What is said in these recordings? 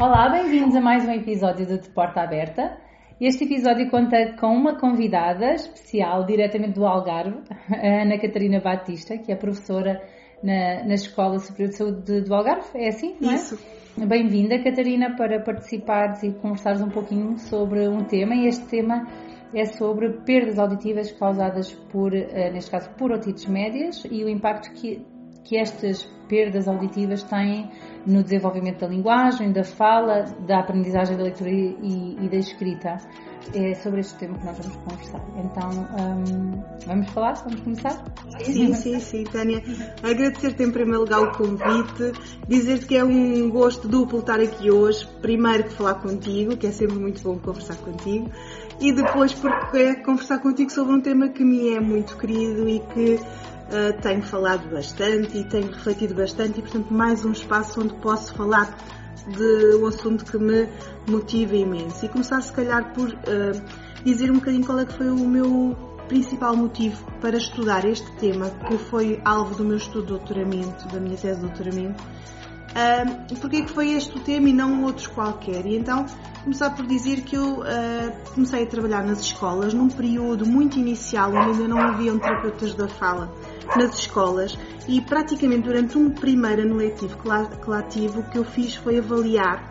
Olá, bem-vindos a mais um episódio do De Porta Aberta. Este episódio conta com uma convidada especial, diretamente do Algarve, a Ana Catarina Batista, que é professora na, na Escola Superior de Saúde do Algarve. É assim, não é? Isso. Bem-vinda, Catarina, para participares e conversares um pouquinho sobre um tema, e este tema é sobre perdas auditivas causadas por, eh, neste caso, por otites médias e o impacto que, que estas perdas auditivas têm no desenvolvimento da linguagem, da fala, da aprendizagem da leitura e, e da escrita. É sobre este tema que nós vamos conversar. Então, hum, vamos falar? Vamos começar? Sim, sim, sim, Tânia. Agradecer-te em primeiro lugar o convite, dizer-te que é um gosto duplo estar aqui hoje. Primeiro que falar contigo, que é sempre muito bom conversar contigo, e depois porque é conversar contigo sobre um tema que me é muito querido e que uh, tenho falado bastante e tenho refletido bastante e, portanto, mais um espaço onde posso falar de um assunto que me motiva imenso. E começar, se calhar, por uh, dizer um bocadinho qual é que foi o meu principal motivo para estudar este tema, que foi alvo do meu estudo de doutoramento, da minha tese de doutoramento. Uh, porque é que foi este o tema e não outros qualquer? E então, começar por dizer que eu uh, comecei a trabalhar nas escolas num período muito inicial, onde ainda não haviam terapeutas da fala nas escolas e praticamente durante um primeiro ano letivo lá, que eu fiz foi avaliar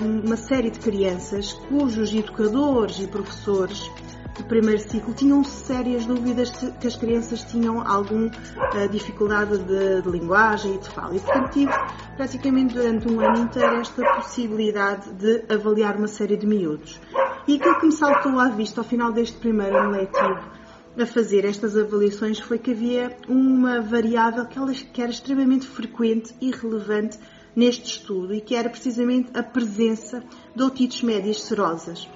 um, uma série de crianças cujos educadores e professores do primeiro ciclo tinham sérias dúvidas que as crianças tinham alguma uh, dificuldade de, de, linguagem e de fala. E, portanto, tive praticamente durante um ano inteiro esta possibilidade de avaliar uma série de miúdos. E aquilo que me saltou à vista ao final deste primeiro ano letivo a fazer estas avaliações foi que havia uma variável que, que era extremamente frequente e relevante neste estudo e que era precisamente a presença de otites médias serosas.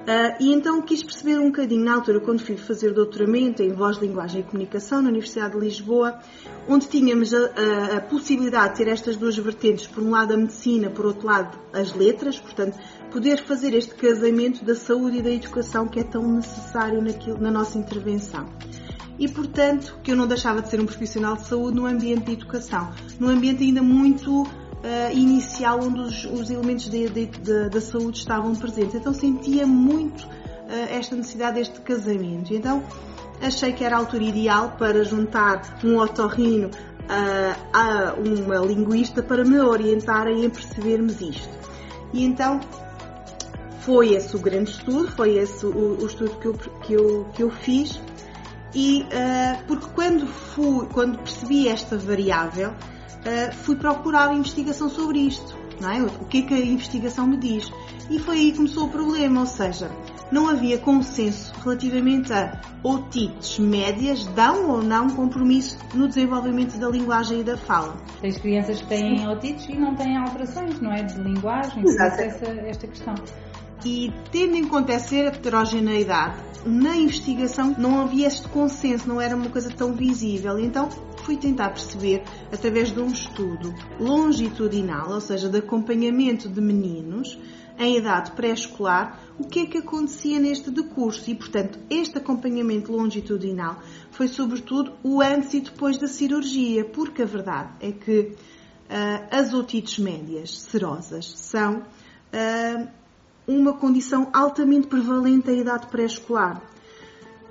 Uh, e então quis perceber um bocadinho, na altura, quando fui fazer doutoramento em Voz, Linguagem e Comunicação na Universidade de Lisboa, onde tínhamos a, a, a, possibilidade de ter estas duas vertentes, por um lado a medicina, por outro lado as letras, portanto, poder fazer este casamento da saúde e da educação que é tão necessário naquilo, na nossa intervenção. E, portanto, que eu não deixava de ser um profissional de saúde no ambiente de educação, num ambiente ainda muito uh, inicial onde os, os elementos da saúde estavam presentes. Então sentia muito uh, esta necessidade deste casamento. Então achei que era a altura ideal para juntar um otorrino uh, a uma linguista para me orientarem a percebermos isto. E então foi esse o grande estudo, foi esse o, o estudo que eu, que eu, que eu fiz. E uh, porque quando fui, quando percebi esta variável, fui procurar investigação sobre isto, não é? O que é que a investigação me diz? E foi aí que começou o problema, ou seja, não havia consenso relativamente a otites médias dão ou não compromisso no desenvolvimento da linguagem e da fala. Tens crianças que têm otites e não têm alterações, não é? De linguagem, essa, esta questão. E tendo em conta essa heterogeneidade, na investigação não havia este consenso, não era uma coisa tão visível. Então fui tentar perceber, através de um estudo longitudinal, ou seja, de acompanhamento de meninos em idade pré-escolar, o que é que acontecia neste decurso. E, portanto, este acompanhamento longitudinal foi sobretudo o antes e depois da cirurgia, porque a verdade é que uh, as otites médias serosas são uh, uma condição altamente prevalente à idade pré-escolar.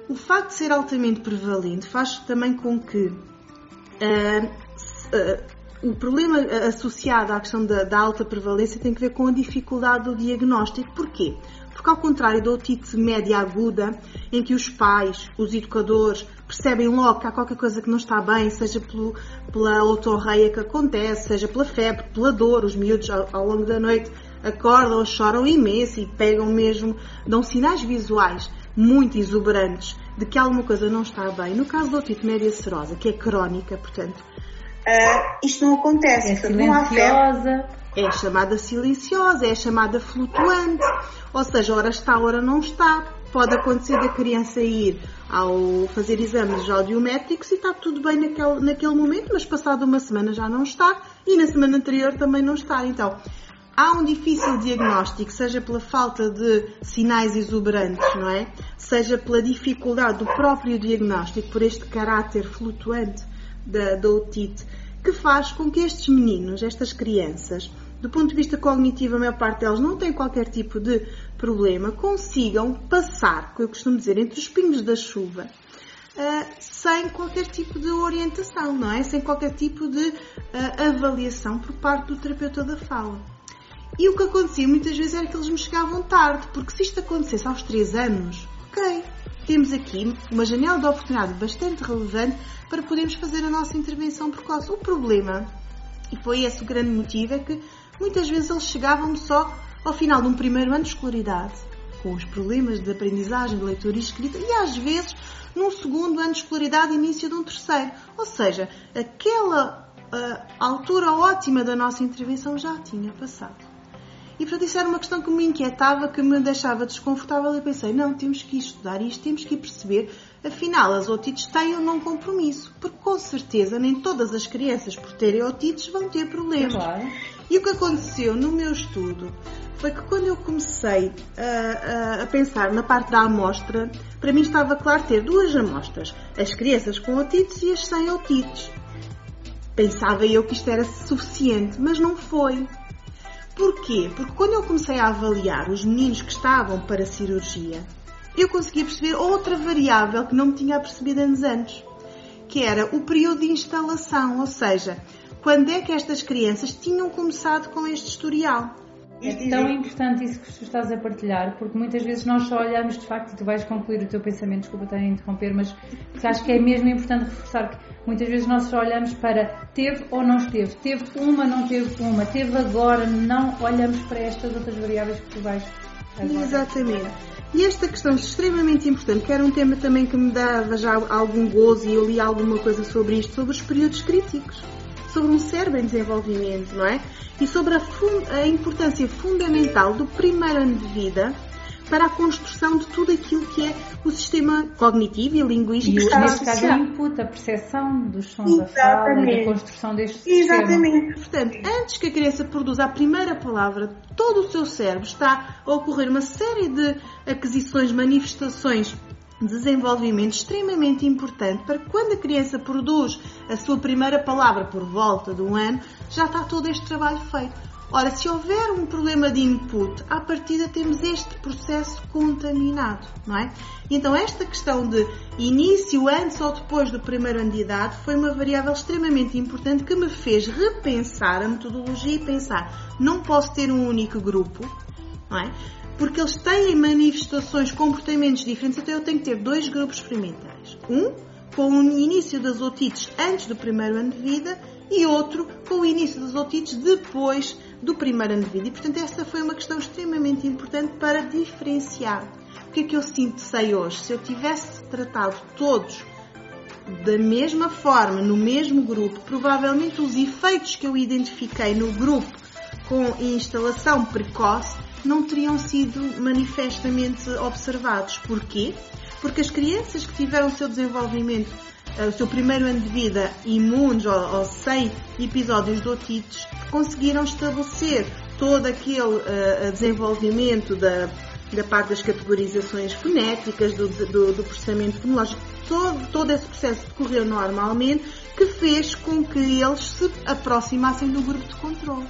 O facto de ser altamente prevalente faz também com que uh, uh, o problema associado à questão da, da, alta prevalência tem que ver com a dificuldade do diagnóstico. Porquê? Porque ao contrário da otite média aguda, em que os pais, os educadores, percebem logo que há qualquer coisa que não está bem, seja pelo, pela otorreia que acontece, seja pela febre, pela dor, os miúdos ao, ao longo da noite acordam, choram imenso e pegam mesmo, dão sinais visuais muito exuberantes de que alguma coisa não está bem. No caso da otite média serosa, que é crónica, portanto, uh, isto não acontece. É silenciosa. É chamada silenciosa, é chamada flutuante. Ou seja, ora está, ora não está. Pode acontecer da criança ir ao fazer exames audiométricos e está tudo bem naquele, naquele momento, mas passado uma semana já não está e na semana anterior também não está. Então, há um difícil diagnóstico, seja pela falta de sinais exuberantes, não é? Seja pela dificuldade do próprio diagnóstico, por este caráter flutuante da, da otite, que faz com que estes meninos, estas crianças, do ponto de vista cognitivo, a maior parte delas não tem qualquer tipo de problema, consigam passar, que eu costumo dizer, entre os pingos da chuva, uh, sem qualquer tipo de orientação, não é? Sem qualquer tipo de uh, avaliação por parte do terapeuta da fala. E o que acontecia muitas vezes era que eles me chegavam tarde, porque se isto acontecesse aos 3 anos, ok, temos aqui uma janela de oportunidade bastante relevante para podermos fazer a nossa intervenção precoce. O problema, e foi esse o grande motivo, é que muitas vezes eles chegavam só ao final de um primeiro ano de escolaridade, com os problemas de aprendizagem, de leitura e escrita, e às vezes num segundo ano de escolaridade, início de um terceiro. Ou seja, aquela uh, altura ótima da nossa intervenção já tinha passado. E portanto isso era uma questão que me inquietava, que me deixava desconfortável e pensei, não, temos que estudar isto, temos que perceber, afinal as otites têm ou não compromisso, porque com certeza nem todas as crianças por terem otites vão ter problemas. Claro. E o que aconteceu no meu estudo foi que quando eu comecei a, a, a, pensar na parte da amostra, para mim estava claro ter duas amostras, as crianças com otites e as sem otites. Pensava eu que isto era suficiente, mas não foi. Porquê? Porque quando eu comecei a avaliar os meninos que estavam para cirurgia, eu conseguia perceber outra variável que não me tinha percebido anos antes, que era o período de instalação, ou seja, quando é que estas crianças tinham começado com este historial. É tão importante isso que tu estás a partilhar, porque muitas vezes nós só olhamos de facto, e tu vais concluir o teu pensamento, desculpa estar a interromper, mas acho que é mesmo importante reforçar que muitas vezes nós só olhamos para teve ou não esteve, teve uma, não teve uma, teve agora, não olhamos para estas outras variáveis que tu vais agora. Exatamente. E esta questão é extremamente importante, que era um tema também que me dava já algum gozo e eu li alguma coisa sobre isto, sobre os períodos críticos, sobre um cérebro em desenvolvimento, não é? e sobre a, a importância fundamental do primeiro ano de vida para a construção de tudo aquilo que é o sistema cognitivo e linguístico e, está neste caso, o input, a percepção dos sons Exatamente. da fala e a construção deste Exatamente. sistema. Portanto, antes que a criança produza a primeira palavra, todo o seu cérebro está a ocorrer uma série de aquisições, manifestações desenvolvimento extremamente importante para que quando a criança produz a sua primeira palavra por volta de um ano, já está todo este trabalho feito. Ora, se houver um problema de input, à partida temos este processo contaminado, não é? Então, esta questão de início antes ou depois do primeiro ano de idade foi uma variável extremamente importante que me fez repensar a metodologia e pensar, não posso ter um único grupo, não é? Porque eles têm manifestações, comportamentos diferentes, então eu tenho que ter dois grupos experimentais. Um com o início das otites antes do primeiro ano de vida e outro com o início das otites depois do primeiro ano de vida. E, portanto, esta foi uma questão extremamente importante para diferenciar. O que é que eu sinto sei hoje? Se eu tivesse tratado todos da mesma forma, no mesmo grupo, provavelmente os efeitos que eu identifiquei no grupo com instalação precoce não teriam sido manifestamente observados. Porquê? Porque as crianças que tiveram o seu desenvolvimento, eh, o seu primeiro ano de vida imunes ou, ou sem episódios de otites, conseguiram estabelecer todo aquele uh, desenvolvimento da, da parte das categorizações fonéticas, do, do, do processamento fonológico, todo, todo esse processo decorreu normalmente, que fez com que eles se aproximassem do grupo de controle.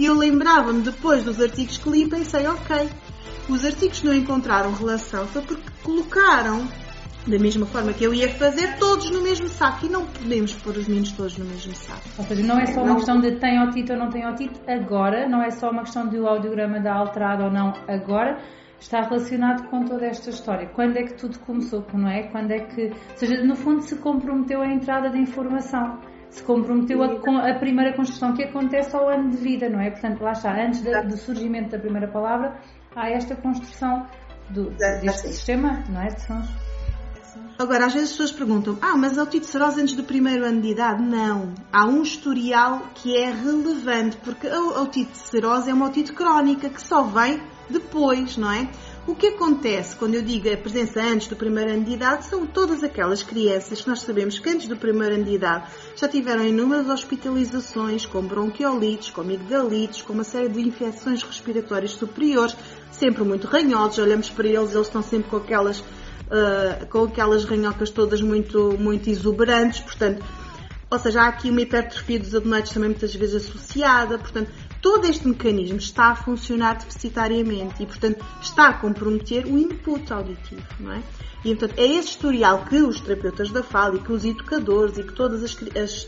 E eu lembrava-me depois dos artigos que li e pensei, ok, os artigos não encontraram relação foi porque colocaram da mesma forma que eu ia fazer, todos no mesmo saco. E não podemos pôr os meninos todos no mesmo saco. Ou seja, não é só uma questão de tem otite ou não tem otite agora, não é só uma questão de o audiograma da alterado ou não agora, está relacionado com toda esta história. Quando é que tudo começou, não é? Quando é que, ou seja, no fundo se comprometeu a entrada de informação se comprometeu a, com a primeira construção que acontece ao ano de vida, não é? Portanto, lá está, antes do surgimento da primeira palavra, há esta construção do, deste sistema, não é? De sons. Agora, às vezes as pessoas perguntam: ah, mas a otite serosa antes do primeiro ano de idade? Não. Há um historial que é relevante, porque a otite serosa é uma otite crónica que só vem depois, não é? O que acontece quando eu digo a presença antes do primeiro ano de idade são todas aquelas crianças que nós sabemos que antes do primeiro ano de idade já tiveram inúmeras hospitalizações com bronquiolites, com amigdalites, com uma série de infecções respiratórias superiores, sempre muito ranhosos, olhamos para eles, eles estão sempre com aquelas, uh, com aquelas ranhocas todas muito, muito exuberantes, portanto, ou seja, há aqui uma hipertrofia dos adenoides também muitas vezes associada, portanto, todo este mecanismo está a funcionar deficitariamente e, portanto, está a comprometer o input auditivo, não é? E, portanto, é esse historial que os terapeutas da fala e que os educadores e que todos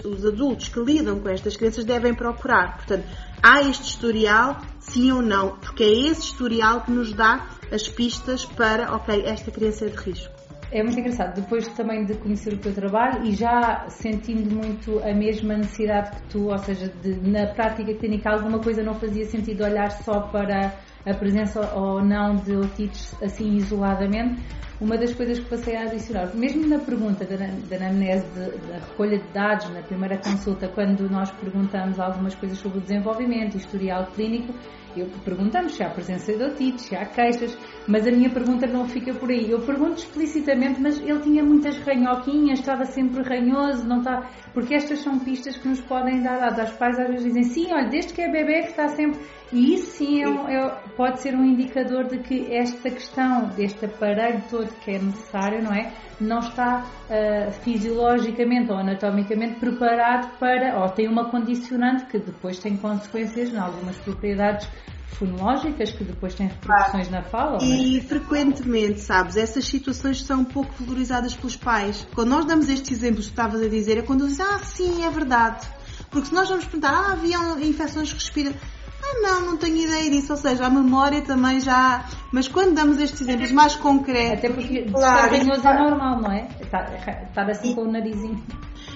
os adultos que lidam com estas crianças devem procurar. Portanto, há este historial, sim ou não, porque é esse historial que nos dá as pistas para, ok, esta criança é de risco. É muito engraçado, depois também de conhecer o teu trabalho e já sentindo muito a mesma necessidade que tu, ou seja, de, na prática clínica alguma coisa não fazia sentido olhar só para a presença ou não de otites assim isoladamente, uma das coisas que passei a adicionar, mesmo na pergunta da, da anamnese da recolha de dados, na primeira consulta, quando nós perguntamos algumas coisas sobre o desenvolvimento, historial clínico, eu perguntamos se há presença de otites, se há queixas, mas a minha pergunta não fica por aí. Eu pergunto explicitamente, mas ele tinha muitas ranhoquinhas, estava sempre ranhoso, não está. Porque estas são pistas que nos podem dar dados. Os pais às vezes dizem, sim, olha, desde que é bebê que está sempre. E isso sim é é, pode ser um indicador de que esta questão, deste aparelho todo que é necessário, não é? Não está uh, fisiologicamente ou anatomicamente preparado para, ou tem uma condicionante que depois tem consequências em algumas propriedades fonológicas que depois têm repercussões na fala. Mas... E frequentemente, sabes, essas situações são pouco valorizadas pelos pais. Quando nós damos estes exemplos que estavas a dizer, é quando dizem, ah, sim, é verdade. Porque se nós vamos perguntar, ah, haviam infecções respiratórias. Ah, não, não tenho ideia disso. Ou seja, a memória também já. Mas quando damos estes exemplos mais concretos. Até porque claro, estar é normal, não é? Estar, assim com o narizinho.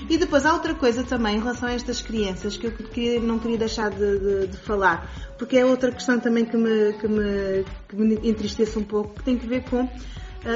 E depois há outra coisa também em relação a estas crianças que eu não queria deixar de, de, de falar, porque é outra questão também que me, que me, que me entristece um pouco, que tem que ver com uh,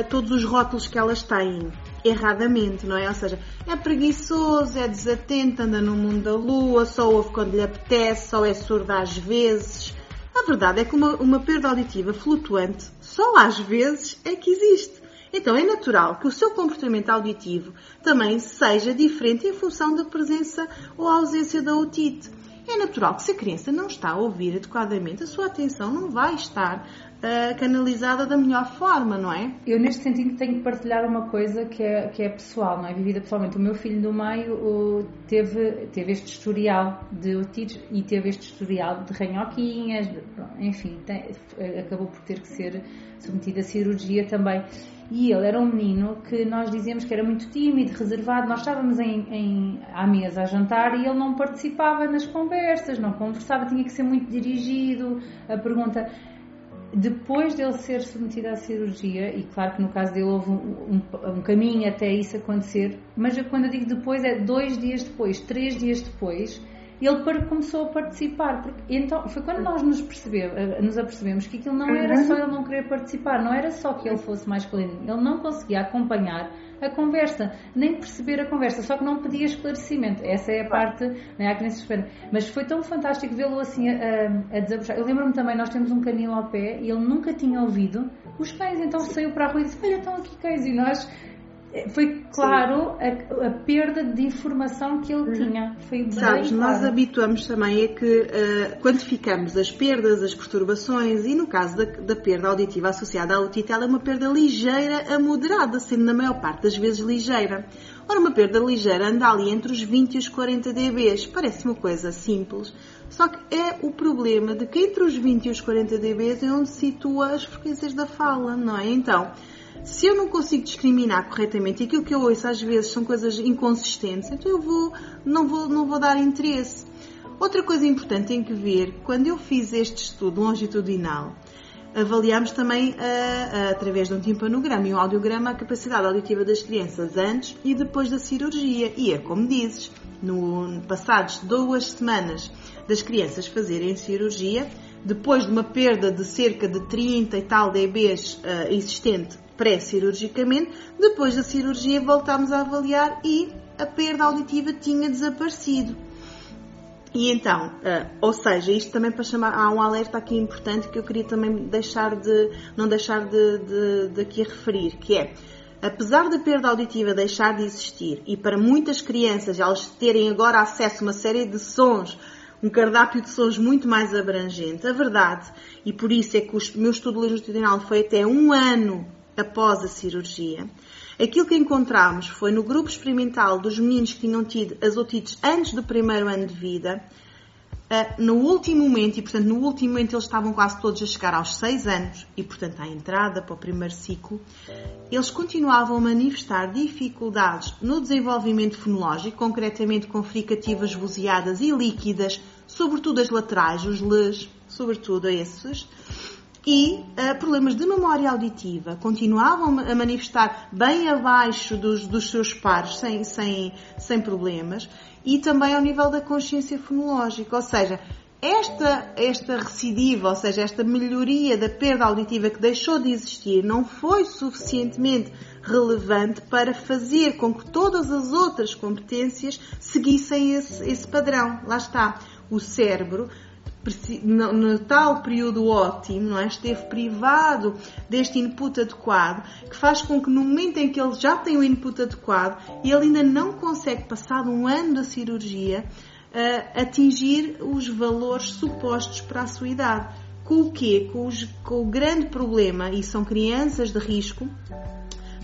todos os rótulos que elas têm erradamente, não é? Ou seja, é preguiçoso, é desatento, anda no mundo da lua, só ouve quando lhe apetece, só é surdo às vezes. A verdade é que uma, uma perda auditiva flutuante só às vezes é que existe. Então é natural que o seu comportamento auditivo também seja diferente em função da presença ou ausência da otite. É natural que se a criança não está a ouvir adequadamente, a sua atenção não vai estar uh, canalizada da melhor forma, não é? Eu neste sentido tenho que partilhar uma coisa que é, que é pessoal, não é? Vivida pessoalmente. O meu filho do meio uh, teve, teve este historial de otites e teve este historial de ranhoquinhas, enfim, tem, acabou por ter que ser submetido a cirurgia também. E ele era um menino que nós dizíamos que era muito tímido, reservado. Nós estávamos em, em, à mesa a jantar e ele não participava nas conversas, não conversava, tinha que ser muito dirigido. A pergunta depois dele ser submetido à cirurgia, e claro que no caso dele houve um, um, um, caminho até isso acontecer, mas quando eu digo depois é dois dias depois, três dias depois, ele começou a participar. Porque, então, foi quando nós nos, percebemos, eh, nos apercebemos que aquilo não era só ele não querer participar, não era só que ele fosse mais clínico, ele não conseguia acompanhar a conversa, nem perceber a conversa, só que não pedia esclarecimento. Essa é a parte, não é? Há crianças espera. Mas foi tão fantástico vê-lo assim a, a desabrochar. Eu lembro-me também, nós temos um canil ao pé e ele nunca tinha ouvido os cães, então saiu para a rua e disse: Olha, estão aqui cães. E nós foi claro a, a, perda de informação que ele uhum. tinha. Foi Sabes, nós habituamos também a que uh, quantificamos as perdas, as perturbações e no caso da, da perda auditiva associada à otite, ela é uma perda ligeira a moderada, sendo na maior parte das vezes ligeira. Ora, uma perda ligeira anda ali entre os 20 e os 40 dBs. Parece uma coisa simples, só que é o problema de que entre os 20 e os 40 dBs é onde se situa as frequências da fala, não é? Então, se eu não consigo discriminar corretamente e aquilo que eu ouço às vezes são coisas inconsistentes, então eu vou, não, vou, não vou dar interesse. Outra coisa importante tem que ver, quando eu fiz este estudo longitudinal, avaliámos também, uh, uh, através de um timpanograma e um audiograma, a capacidade auditiva das crianças antes e depois da cirurgia. E é como dizes, no passados duas semanas das crianças fazerem cirurgia, depois de uma perda de cerca de 30 e tal dBs uh, existente pré-cirurgicamente. Depois da cirurgia voltámos a avaliar e a perda auditiva tinha desaparecido. E então, uh, ou seja, isto também para chamar, há um alerta aqui importante que eu queria também deixar de, não deixar de, de, de aqui referir, que é, apesar da perda auditiva deixar de existir e para muitas crianças elas terem agora acesso a uma série de sons, um cardápio de sons muito mais abrangente, a verdade, e por isso é que o meu estudo longitudinal foi até um ano após a cirurgia. Aquilo que encontramos foi no grupo experimental dos meninos que tinham tido as otites antes do primeiro ano de vida, Uh, no último momento, e portanto no último momento eles estavam quase todos a chegar aos 6 anos, e portanto à entrada para o primeiro ciclo, eles continuavam a manifestar dificuldades no desenvolvimento fonológico, concretamente com fricativas vozeadas e líquidas, sobretudo as laterais, os L's, sobretudo esses, e uh, problemas de memória auditiva continuavam a manifestar bem abaixo dos, dos seus pares, sem, sem, sem problemas, e também ao nível da consciência fonológica, ou seja, esta, esta recidiva, ou seja, esta melhoria da perda auditiva que deixou de existir, não foi suficientemente relevante para fazer com que todas as outras competências seguissem esse, esse padrão. Lá está. O cérebro no, tal período ótimo, não é? esteve privado deste input adequado, que faz com que no momento em que ele já tem o input adequado, ele ainda não consegue, passado um ano da cirurgia, uh, atingir os valores supostos para a sua idade. Com o quê? Com, os, com o grande problema, e são crianças de risco,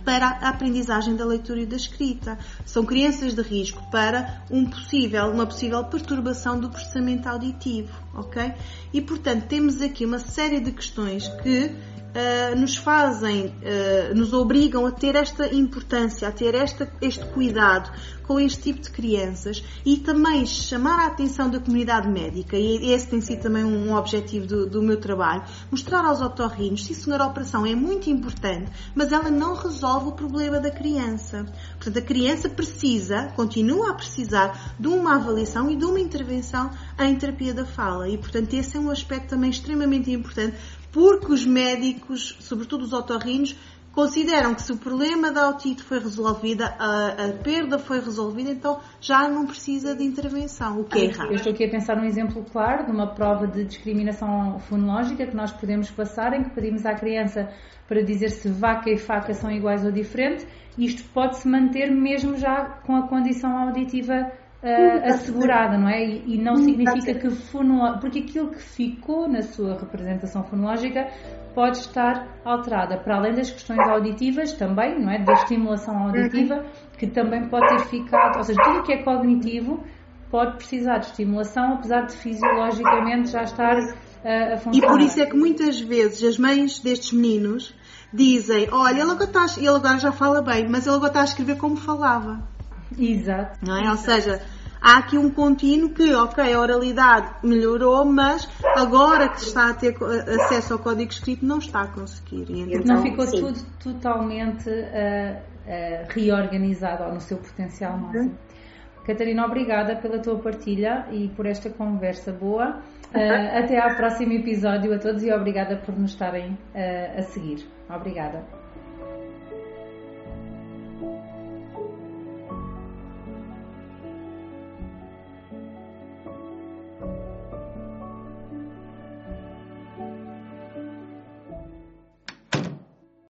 para a aprendizagem da leitura e da escrita. São crianças de risco para um possível, uma possível perturbação do processamento auditivo, ok? E portanto temos aqui uma série de questões que uh, nos fazem, uh, nos obrigam a ter esta importância, a ter esta, este cuidado com este tipo de crianças e também chamar a atenção da comunidade médica, e esse tem sido também um objetivo do, do meu trabalho, mostrar aos otorrinos, sim senhor, a operação é muito importante, mas ela não resolve o problema da criança. Portanto, a criança precisa, continua a precisar de uma avaliação e de uma intervenção em terapia da fala. E, portanto, esse é um aspecto também extremamente importante porque os médicos, sobretudo os otorrinos, consideram que se o problema da otite foi resolvido, a, a, perda foi resolvida, então já não precisa de intervenção, o que é errado. Eu estou aqui a pensar num exemplo claro de uma prova de discriminação fonológica que nós podemos passar, em que pedimos à criança para dizer se vaca e faca são iguais ou diferentes. Isto pode-se manter mesmo já com a condição auditiva uh, assegurada, não é? E, e não significa que fonológica, porque aquilo que ficou na sua representação fonológica pode estar alterada, para além das questões auditivas também, não é? Da estimulação auditiva, que também pode ter ficado, ou seja, tudo o que é cognitivo pode precisar de estimulação, apesar de fisiologicamente já estar uh, a funcionar. E por isso é que muitas vezes as mães destes meninos dizem, olha, ele agora, está, ele agora já fala bem, mas ele agora está a escrever como falava. Exato. Não é? Ou seja, há aqui um contínuo que, ok, a oralidade melhorou, mas agora que está a ter acesso ao código escrito não está a conseguir. Então, não ficou sim. tudo totalmente uh, uh, reorganizado no seu potencial máximo. Uhum. Catarina, obrigada pela tua partilha e por esta conversa boa. Uh, até ao próximo episódio a todos e obrigada por nos estarem a seguir. Obrigada.